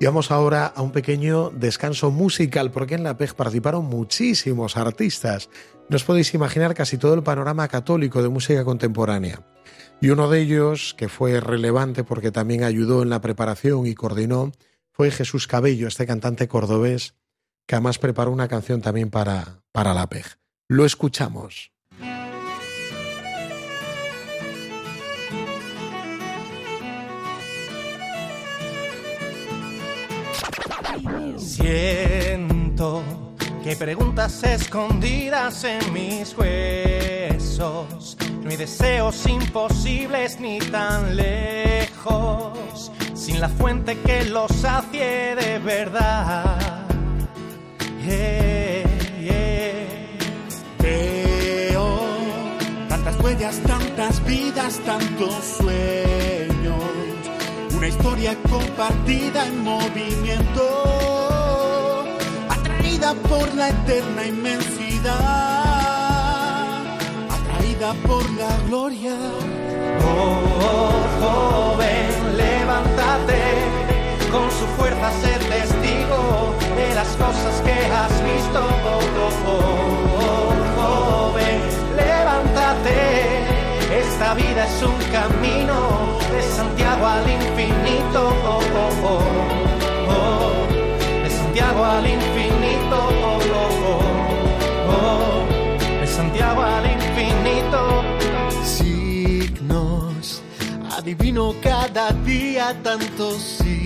Y vamos ahora a un pequeño descanso musical, porque en la PEG participaron muchísimos artistas. No os podéis imaginar casi todo el panorama católico de música contemporánea. Y uno de ellos, que fue relevante porque también ayudó en la preparación y coordinó, fue Jesús Cabello, este cantante cordobés, que además preparó una canción también para, para la PEG. Lo escuchamos. Siento que preguntas escondidas en mis huesos. No hay deseos imposibles ni tan lejos. Sin la fuente que los sacie de verdad. Yeah, tantas huellas, tantas vidas, tantos sueños. Una historia compartida en movimiento, atraída por la eterna inmensidad, atraída por la gloria. Oh, joven, levántate, su fuerza ser testigo de las cosas que has visto. Oh, joven, levántate, esta vida es un camino de Santiago al infinito. Oh, oh, oh, oh, de Santiago al infinito. Oh, oh, oh, oh, de Santiago al infinito. signos. Adivino cada día tantos signos.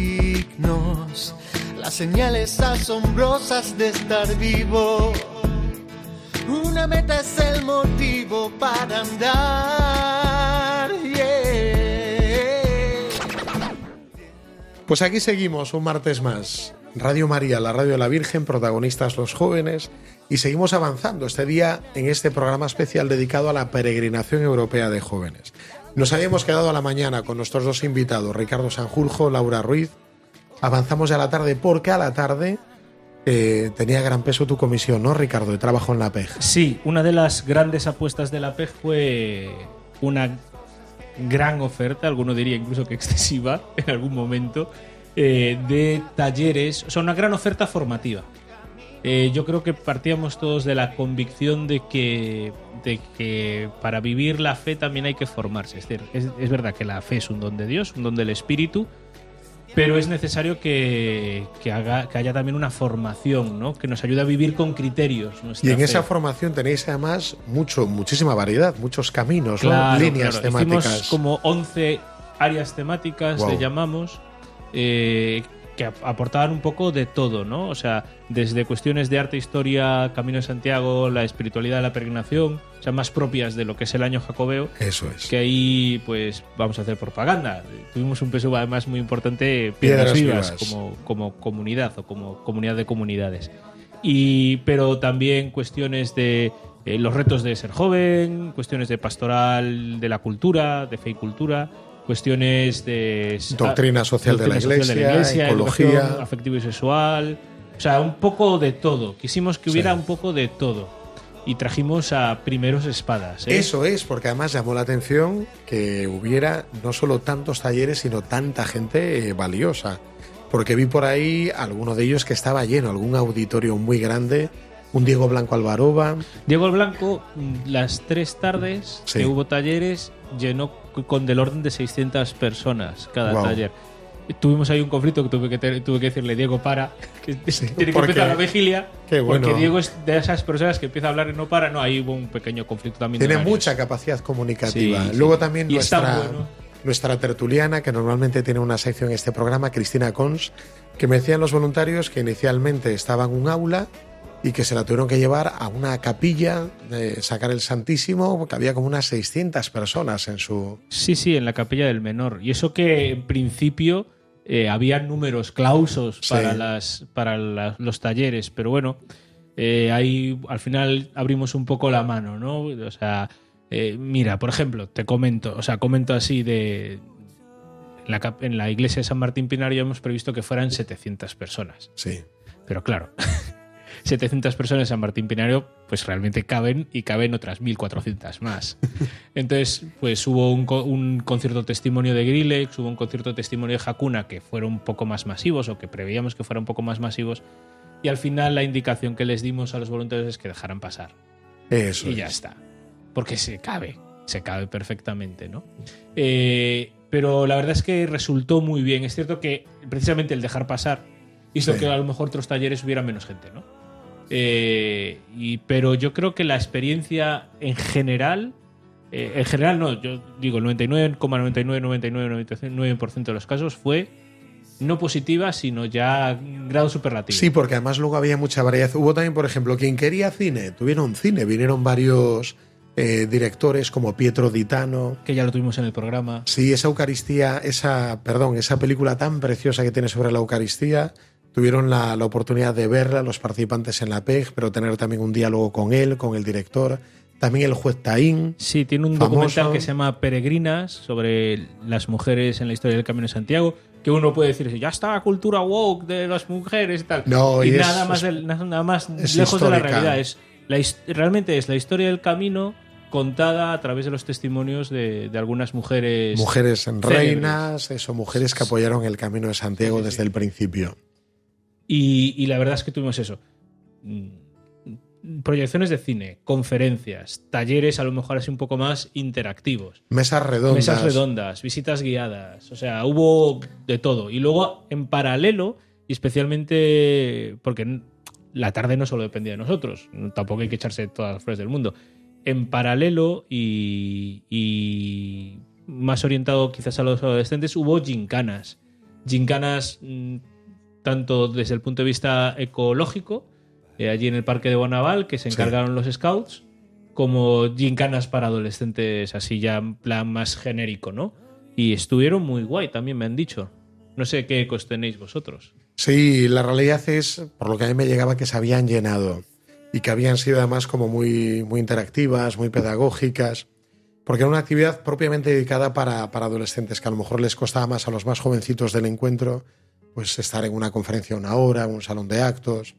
Las señales asombrosas de estar vivo. Una meta es el motivo para andar. yeah. Pues aquí seguimos un martes más. Radio María, la radio de la Virgen, protagonistas los jóvenes, y seguimos avanzando este día en este programa especial dedicado a la peregrinación europea de jóvenes. Nos habíamos quedado a la mañana con nuestros dos invitados, Ricardo Sanjurjo, Laura Ruiz. Avanzamos a la tarde porque a la tarde eh, tenía gran peso tu comisión, ¿no, Ricardo? De trabajo en la PEG. Sí, una de las grandes apuestas de la PEG fue una gran oferta, alguno diría incluso que excesiva en algún momento, eh, de talleres, o sea, una gran oferta formativa. Eh, yo creo que partíamos todos de la convicción de que, de que para vivir la fe también hay que formarse. Es, decir, es verdad que la fe es un don de Dios, un don del Espíritu, pero es necesario que, que haga, que haya también una formación ¿no? que nos ayude a vivir con criterios. Y en fe. esa formación tenéis además mucho, muchísima variedad, muchos caminos, ¿no? Claro, líneas claro. temáticas. Hicimos como 11 áreas temáticas, le llamamos, eh, que ap- aportaban un poco de todo, ¿no? O sea, desde cuestiones de arte, historia, Camino de Santiago, la espiritualidad de la peregrinación, o sea, más propias de lo que es el año jacobeo, Eso es. que ahí, pues, vamos a hacer propaganda. Tuvimos un peso además muy importante, Piedras, Piedras Vivas, Vivas. Como, como comunidad o como comunidad de comunidades. Y, pero también cuestiones de eh, los retos de ser joven, cuestiones de pastoral de la cultura, de fe y cultura, cuestiones de Doctrina social de la Iglesia, ecología. educación afectivo y sexual, o sea, un poco de todo. Quisimos que hubiera Sí. un poco de todo. Y trajimos a primeros espadas. ¿eh? Eso es, porque además llamó la atención que hubiera no solo tantos talleres, sino tanta gente eh, valiosa. Porque vi por ahí alguno de ellos que estaba lleno, algún auditorio muy grande, un Diego Blanco Alvaroba. Diego Blanco, las tres tardes Sí. que hubo talleres, llenó con del orden de 600 personas cada Guau. taller. Tuvimos ahí un conflicto que tuve que, te- tuve que decirle, Diego, para, que tiene que empezar la vigilia. Qué bueno. Porque Diego es de esas personas que empieza a hablar y no para. No, ahí hubo un pequeño conflicto también. Tiene mucha capacidad comunicativa. Sí, sí. Luego también Y nuestra, bueno. nuestra tertuliana, que normalmente tiene una sección en este programa, Cristina Cons, que me decían los voluntarios que inicialmente estaba en un aula y que se la tuvieron que llevar a una capilla de sacar el Santísimo, porque había como unas 600 personas en su... Sí, sí, en la capilla del menor. Y eso que en principio eh, había números clausos Sí. para, las, para la- los talleres, pero bueno, eh, ahí al final abrimos un poco la mano, ¿no? O sea, eh, mira, por ejemplo, te comento, o sea, comento así de... En la, en la iglesia de San Martín Pinario hemos previsto que fueran 700 personas. Sí. Pero claro, 700 personas en San Martín Pinario, pues realmente caben y caben otras 1400 más. Entonces, pues hubo un, un concierto testimonio de Grillex, hubo un concierto testimonio de Hakuna que fueron un poco más masivos o que preveíamos que fueran un poco más masivos. Y al final la indicación que les dimos a los voluntarios es que dejaran pasar. Eso y ya es. está. Porque se cabe, se cabe perfectamente, ¿no? Eh, pero la verdad es que resultó muy bien. Es cierto que precisamente el dejar pasar hizo Sí. que a lo mejor otros talleres hubiera menos gente, ¿no? Eh, y, pero yo creo que la experiencia en general, eh, en general no, yo digo el 99,999999% de los casos fue no positiva, sino ya grado superlativo. Sí, porque además luego había mucha variedad. Hubo también, por ejemplo, quien quería cine, tuvieron cine, vinieron varios eh, directores como Pietro Ditano. Que ya lo tuvimos en el programa. Sí, esa Eucaristía, esa, perdón, esa película tan preciosa que tiene sobre la Eucaristía, tuvieron la, la oportunidad de verla los participantes en la PEG, pero tener también un diálogo con él, con el director. También el juez Taín. Sí, tiene un famoso. documental que se llama Peregrinas sobre las mujeres en la historia del Camino de Santiago, que uno puede decir, ya está la cultura woke de las mujeres y tal. No, y y es- nada más, del- nada más lejos de la realidad. Es la, realmente es la historia del camino contada a través de los testimonios de, de algunas mujeres. Mujeres célebres. reinas, eso, mujeres que apoyaron el camino de Santiago desde el principio. Y, y la verdad es que tuvimos eso. Mm, Proyecciones de cine, conferencias, talleres a lo mejor así un poco más interactivos. Mesas redondas. Mesas redondas, visitas guiadas, o sea, hubo de todo. Y luego, en paralelo, y especialmente porque la tarde no solo dependía de nosotros, tampoco hay que echarse todas las flores del mundo. En paralelo y, y más orientado quizás a los adolescentes, hubo gincanas. Gincanas mm, tanto desde el punto de vista ecológico, eh, allí en el Parque de Bonaval, que se Sí. encargaron los scouts, como gincanas para adolescentes, así ya en plan más genérico, ¿no? Y estuvieron muy guay, también me han dicho. No sé qué ecos tenéis vosotros. Sí, la realidad es, por lo que a mí me llegaba, que se habían llenado y que habían sido además como muy, muy interactivas, muy pedagógicas, porque era una actividad propiamente dedicada para, para adolescentes, que a lo mejor les costaba más a los más jovencitos del encuentro, pues estar en una conferencia una hora, en un salón de actos,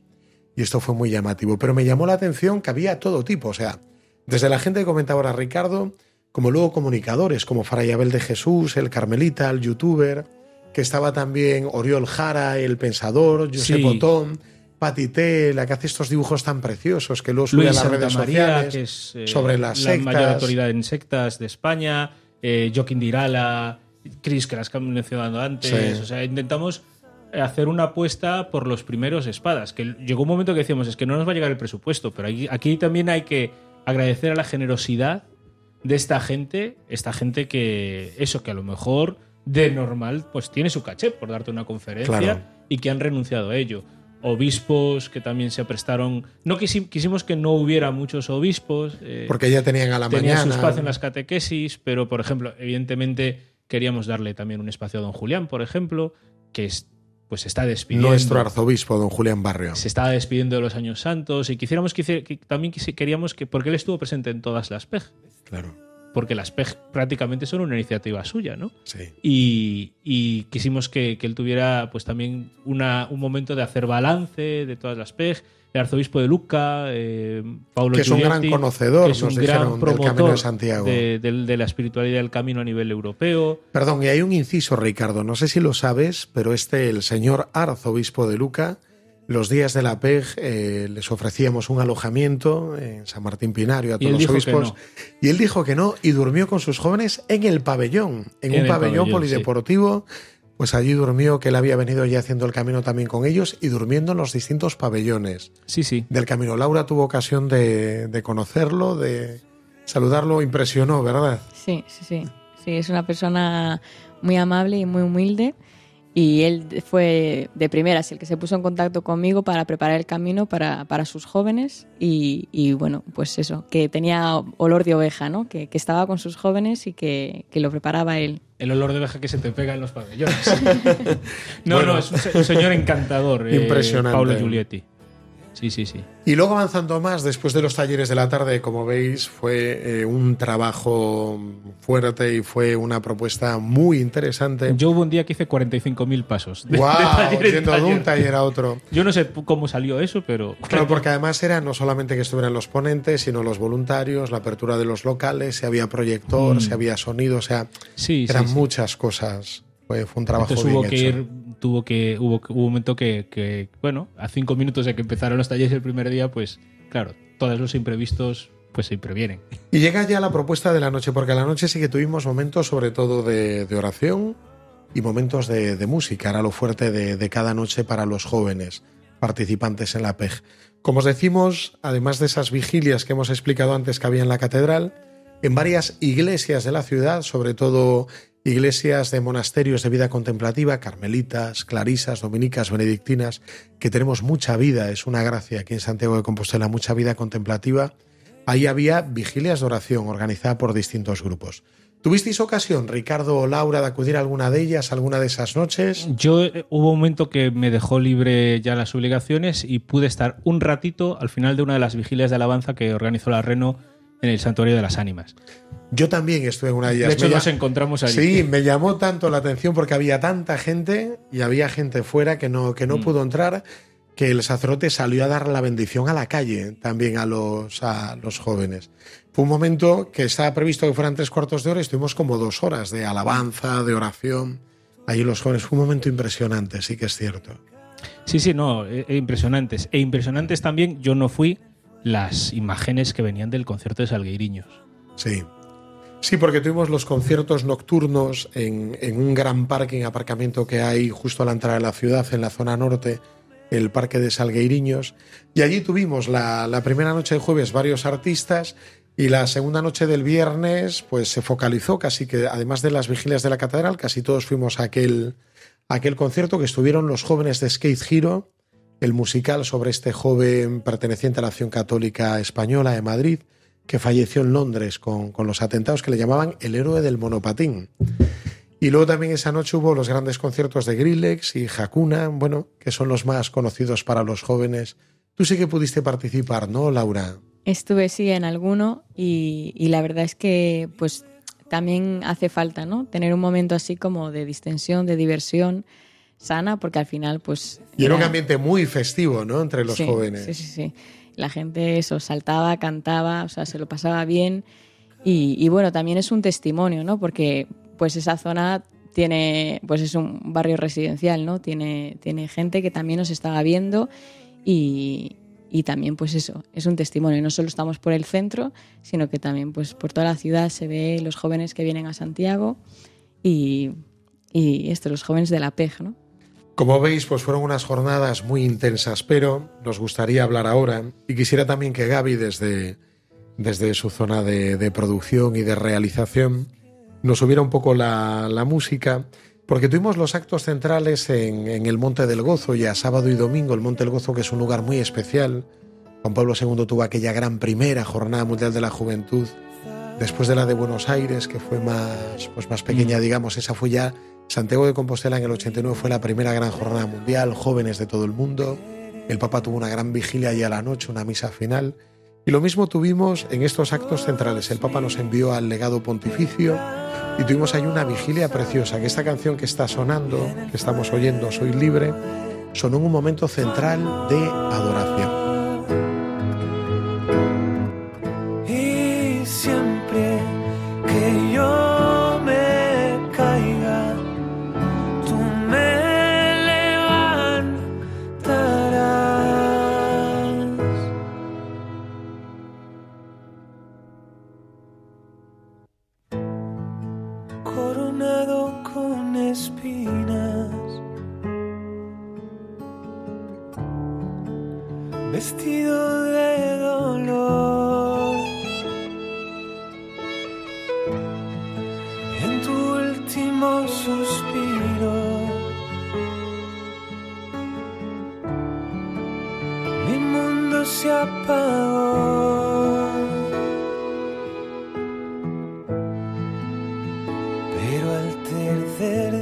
y esto fue muy llamativo. Pero me llamó la atención que había todo tipo, o sea, desde la gente que comentaba ahora Ricardo, como luego comunicadores, como Fray Abel de Jesús, el Carmelita, el youtuber, que estaba también Oriol Jara, el pensador, Josep Sí. Otón, Pati T, la que hace estos dibujos tan preciosos que luego sube Luis a las redes Santamaría, sociales que es eh, sobre las la mayor sectas. autoridad en sectas de España, eh, Joaquín Dirala, Chris, que las que hemos mencionado antes. Sí. O sea, intentamos hacer una apuesta por los primeros espadas. Que llegó un momento que decíamos, es que no nos va a llegar el presupuesto, pero aquí, aquí también hay que agradecer a la generosidad de esta gente, esta gente que, eso, que a lo mejor de normal, pues tiene su caché por darte una conferencia Claro. y que han renunciado a ello. Obispos que también se prestaron. No quisi- quisimos que no hubiera muchos obispos. eh, porque ya tenían a la tenía su mañana. espacio en las catequesis, pero por ejemplo, evidentemente queríamos darle también un espacio a don Julián, por ejemplo, que es, pues se está despidiendo. Nuestro arzobispo, don Julián Barrio. Se estaba despidiendo de los años santos y quisiéramos que, también queríamos que, porque él estuvo presente en todas las PEG, Claro, porque las PEG prácticamente son una iniciativa suya, ¿no? sí. Y, y quisimos que, que él tuviera pues también una, un momento de hacer balance de todas las PEG. El arzobispo de Luca, eh, Paulo Que es un gran conocedor, que es nos un dijeron, gran del promotor Camino de Santiago. de, del- de la espiritualidad del camino a nivel europeo. Perdón, y hay un inciso, Ricardo. No sé si lo sabes, pero este, el señor arzobispo de Luca, los días de la PEG eh, les ofrecíamos un alojamiento en San Martín Pinario a todos los obispos. Y él dijo que no y durmió con sus jóvenes en el pabellón, en, En un el pabellón, pabellón, polideportivo. Pues allí durmió, que él había venido ya haciendo el camino también con ellos y durmiendo en los distintos pabellones Sí, sí. del camino. Laura tuvo ocasión de, de conocerlo, de saludarlo, impresionó, ¿verdad? Sí, sí, sí. Sí, es una persona muy amable y muy humilde. Y él fue de primeras el que se puso en contacto conmigo para preparar el camino para, para sus jóvenes. Y, y, bueno, pues eso, que tenía olor de oveja, ¿no? Que, que estaba con sus jóvenes y que, que, lo preparaba él. El olor de oveja que se te pega en los pabellones. no, Bueno. no, es un, se- un señor encantador. eh, Impresionante. Paolo Giulietti. Sí, sí, sí. Y luego avanzando más, después de los talleres de la tarde, como veis, fue eh, un trabajo fuerte y fue una propuesta muy interesante. Yo hubo un día que hice 45.000 pasos. de- de ¡Wow! Yendo de un taller. a otro. Yo no sé cómo salió eso, pero. Claro, porque además era no solamente que estuvieran los ponentes, sino los voluntarios, la apertura de los locales, si había proyector, Mm. si había sonido, o sea, Sí, eran sí. muchas cosas. Fue, fue un trabajo Entonces bien hubo que hecho. ir, tuvo que, hubo, hubo un momento que, que, bueno, a cinco minutos de que empezaron los talleres el primer día, pues, claro, todos los imprevistos, pues se previenen. Y llega ya la propuesta de la noche, porque a la noche sí que tuvimos momentos sobre todo de, de oración y momentos de, de música, era lo fuerte de, de cada noche para los jóvenes participantes en la PEG. Como os decimos, además de esas vigilias que hemos explicado antes que había en la catedral, en varias iglesias de la ciudad, sobre todo iglesias de monasterios de vida contemplativa, carmelitas, clarisas, dominicas, benedictinas, que tenemos mucha vida, es una gracia aquí en Santiago de Compostela, mucha vida contemplativa. Ahí había vigilias de oración organizada por distintos grupos. ¿Tuvisteis ocasión, Ricardo o Laura, de acudir a alguna de ellas, alguna de esas noches? Yo eh, hubo un momento que me dejó libre ya las obligaciones y pude estar un ratito al final de una de las vigilias de alabanza que organizó la Reno en el Santuario de las Ánimas. Yo también estuve en una de ellas. De hecho, Me nos encontramos allí. Sí, me llamó tanto la atención porque había tanta gente y había gente fuera que no, que no Mm. pudo entrar que el sacerdote salió a dar la bendición a la calle también a los, a los jóvenes. Fue un momento que estaba previsto que fueran tres cuartos de hora y estuvimos como dos horas de alabanza, de oración. Ahí los jóvenes fue un momento impresionante, sí que es cierto. Sí, sí, no, e- e impresionantes. E impresionantes también, yo no fui, las imágenes que venían del concierto de Salgueiriños. Sí. Sí, porque tuvimos los conciertos nocturnos en, en un gran parking, aparcamiento que hay justo a la entrada de la ciudad, en la zona norte, el Parque de Salgueiriños. Y allí tuvimos la, la primera noche de jueves varios artistas y la segunda noche del viernes pues se focalizó casi que, además de las vigilias de la catedral, casi todos fuimos a aquel, a aquel concierto que estuvieron los jóvenes de Skate Hero, el musical sobre este joven perteneciente a la Acción Católica Española de Madrid, que falleció en Londres con, con los atentados que le llamaban el héroe del monopatín. Y luego también esa noche hubo los grandes conciertos de Grillex y Hakuna, bueno, que son los más conocidos para los jóvenes. Tú sí que pudiste participar, ¿no, Laura? Estuve sí en alguno y, y la verdad es que pues también hace falta, ¿no? Tener un momento así como de distensión, de diversión sana, porque al final pues... Y era un ambiente muy festivo, ¿no? Entre los Sí, jóvenes. Sí, sí, sí. La gente eso, saltaba, cantaba, o sea, se lo pasaba bien. Y, y bueno, también es un testimonio, ¿no? Porque pues esa zona tiene, pues es un barrio residencial, ¿no? Tiene, tiene gente que también nos estaba viendo y, y también pues eso, es un testimonio. No solo estamos por el centro, sino que también pues por toda la ciudad se ve los jóvenes que vienen a Santiago y, y esto, los jóvenes de la PEG, ¿no? Como veis, pues fueron unas jornadas muy intensas, pero nos gustaría hablar ahora y quisiera también que Gaby, desde, desde su zona de, de producción y de realización, nos subiera un poco la, la música, porque tuvimos los actos centrales en, en el Monte del Gozo, ya sábado y domingo, el Monte del Gozo, que es un lugar muy especial. Juan Pablo II tuvo aquella gran primera Jornada Mundial de la Juventud, después de la de Buenos Aires, que fue más, pues más pequeña, digamos, esa fue ya Santiago de Compostela en el 89 fue la primera gran jornada mundial, jóvenes de todo el mundo. El Papa tuvo una gran vigilia y a la noche, una misa final. Y lo mismo tuvimos en estos actos centrales. El Papa nos envió al legado pontificio y tuvimos ahí una vigilia preciosa, que esta canción que está sonando, que estamos oyendo, Soy libre, sonó en un momento central de adoración. fit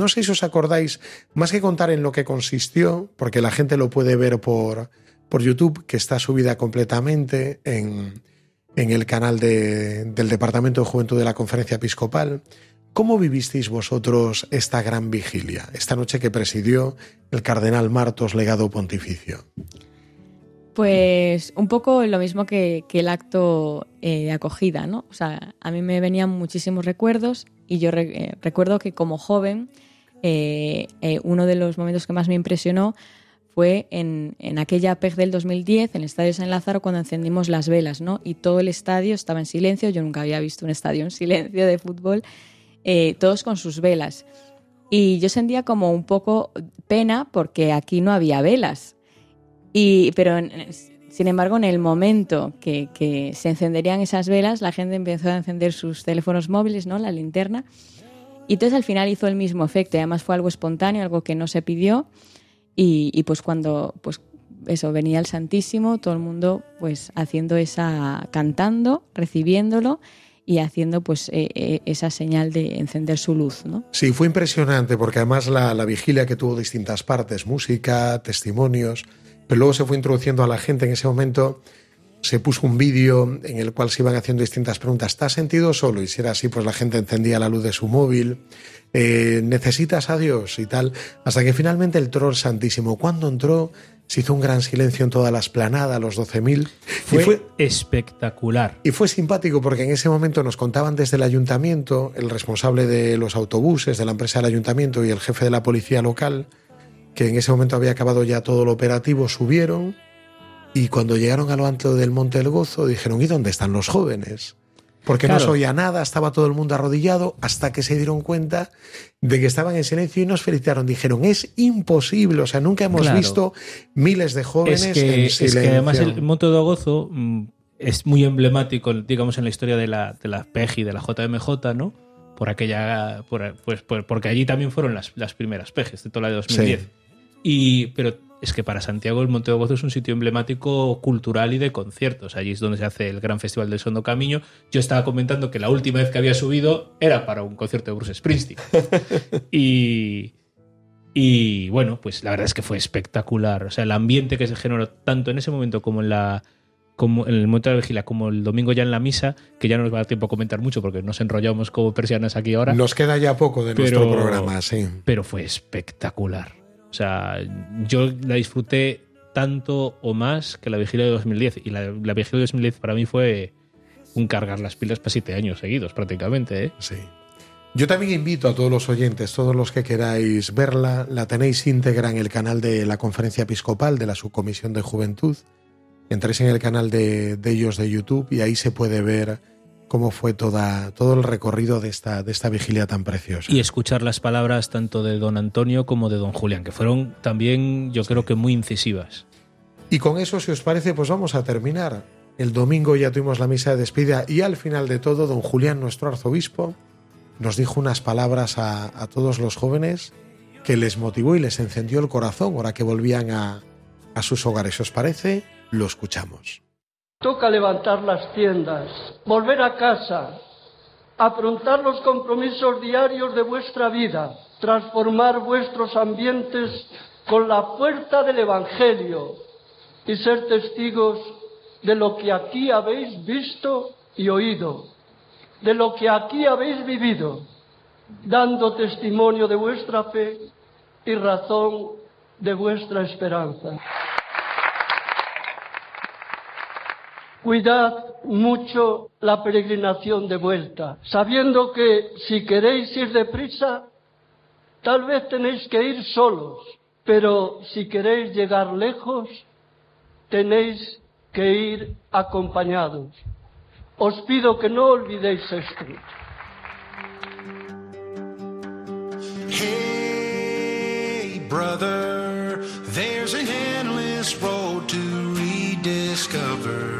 No sé si os acordáis, más que contar en lo que consistió, porque la gente lo puede ver por, por YouTube, que está subida completamente en, en el canal de- del Departamento de Juventud de la Conferencia Episcopal. ¿Cómo vivisteis vosotros esta gran vigilia, esta noche que presidió el cardenal Martos, legado pontificio? Pues un poco lo mismo que, el acto eh, de acogida, ¿no? O sea, a mí me venían muchísimos recuerdos y yo eh, recuerdo que como joven eh, eh, uno de los momentos que más me impresionó fue en, en aquella PEG del 2010, en el Estadio San Lázaro, cuando encendimos las velas, ¿no? Y todo el estadio estaba en silencio, yo nunca había visto un estadio en silencio de fútbol, eh, todos con sus velas. Y yo sentía como un poco pena porque aquí no había velas. Y, pero, sin embargo, en el momento que, que se encenderían esas velas, la gente empezó a encender sus teléfonos móviles, ¿no? La linterna. Y entonces al final hizo el mismo efecto. Además fue algo espontáneo, algo que no se pidió. Y, pues cuando pues eso venía el Santísimo, todo el mundo pues haciendo esa, cantando, recibiéndolo y haciendo pues eh, eh, esa señal de encender su luz, ¿no? Sí, fue impresionante porque además la vigilia que tuvo distintas partes, música, testimonios, pero luego se fue introduciendo a la gente en ese momento. Se puso un vídeo en el cual se iban haciendo distintas preguntas. ¿Estás sentido solo? Y si era así, pues la gente encendía la luz de su móvil. Eh, ¿Necesitas a Dios? Y tal. Hasta que finalmente el troll santísimo, cuando entró, se hizo un gran silencio en toda la esplanada, los 12.000. Fue, fue, espectacular. y fue simpático porque en ese momento nos contaban desde el ayuntamiento, el responsable de los autobuses, de la empresa del ayuntamiento y el jefe de la policía local, que en ese momento había acabado ya todo lo operativo, subieron y cuando llegaron a lo alto del Monte del Gozo dijeron, ¿y dónde están los jóvenes? Porque no se oía nada, estaba todo el mundo arrodillado hasta que se dieron cuenta de que estaban en silencio y nos felicitaron. Dijeron, es imposible, o sea, nunca hemos Claro. visto miles de jóvenes es que, en es que silencio. además el Monte de Gozo mm, es muy emblemático, digamos, en la historia de la, de la PEG y de la JMJ, ¿no? Por aquella. Por, pues, por- porque allí también fueron las, las primeras PEGs, de toda la de 2010. Sí. Y, pero es que para Santiago el Monte de Gozo es un sitio emblemático cultural y de conciertos. Allí es donde se hace el gran festival del Sondo Camino. Yo estaba comentando que la última vez que había subido era para un concierto de Bruce Springsteen. y, y bueno, pues la verdad es que fue espectacular. O sea, el ambiente que se generó tanto en ese momento como en la como en el momento de la vigilia, como el domingo ya en la misa, que ya no nos va a dar tiempo a comentar mucho porque nos enrollamos como persianas aquí ahora. Nos queda ya poco de Pero- nuestro programa, sí. pero fue espectacular. O sea, yo la disfruté tanto o más que la vigilia de 2010. Y la, la vigilia de 2010 para mí fue un cargar las pilas para siete años seguidos, prácticamente. ¿eh? Sí. Yo también invito a todos los oyentes, todos los que queráis verla, la tenéis íntegra en el canal de la Conferencia Episcopal de la Subcomisión de Juventud. Entréis en el canal de, de ellos de YouTube y ahí se puede ver cómo fue toda, todo el recorrido de esta, de esta vigilia tan preciosa. Y escuchar las palabras tanto de don Antonio como de don Julián, que fueron también, yo creo que muy incisivas. Y con eso, si os parece, pues vamos a terminar. El domingo ya tuvimos la misa de despedida y al final de todo, don Julián, nuestro arzobispo, nos dijo unas palabras a, a todos los jóvenes que les motivó y les encendió el corazón ahora que volvían a, a sus hogares. ¿Os parece? Lo escuchamos. Toca levantar las tiendas, volver a casa, afrontar los compromisos diarios de vuestra vida, transformar vuestros ambientes con la fuerza del Evangelio y ser testigos de lo que aquí habéis visto y oído, de lo que aquí habéis vivido, dando testimonio de vuestra fe y razón de vuestra esperanza. Cuidad mucho la peregrinación de vuelta, sabiendo que si queréis ir deprisa, tal vez tenéis que ir solos, pero si queréis llegar lejos, tenéis que ir acompañados. Os pido que no olvidéis esto. Hey, brother, there's an endless road to rediscover.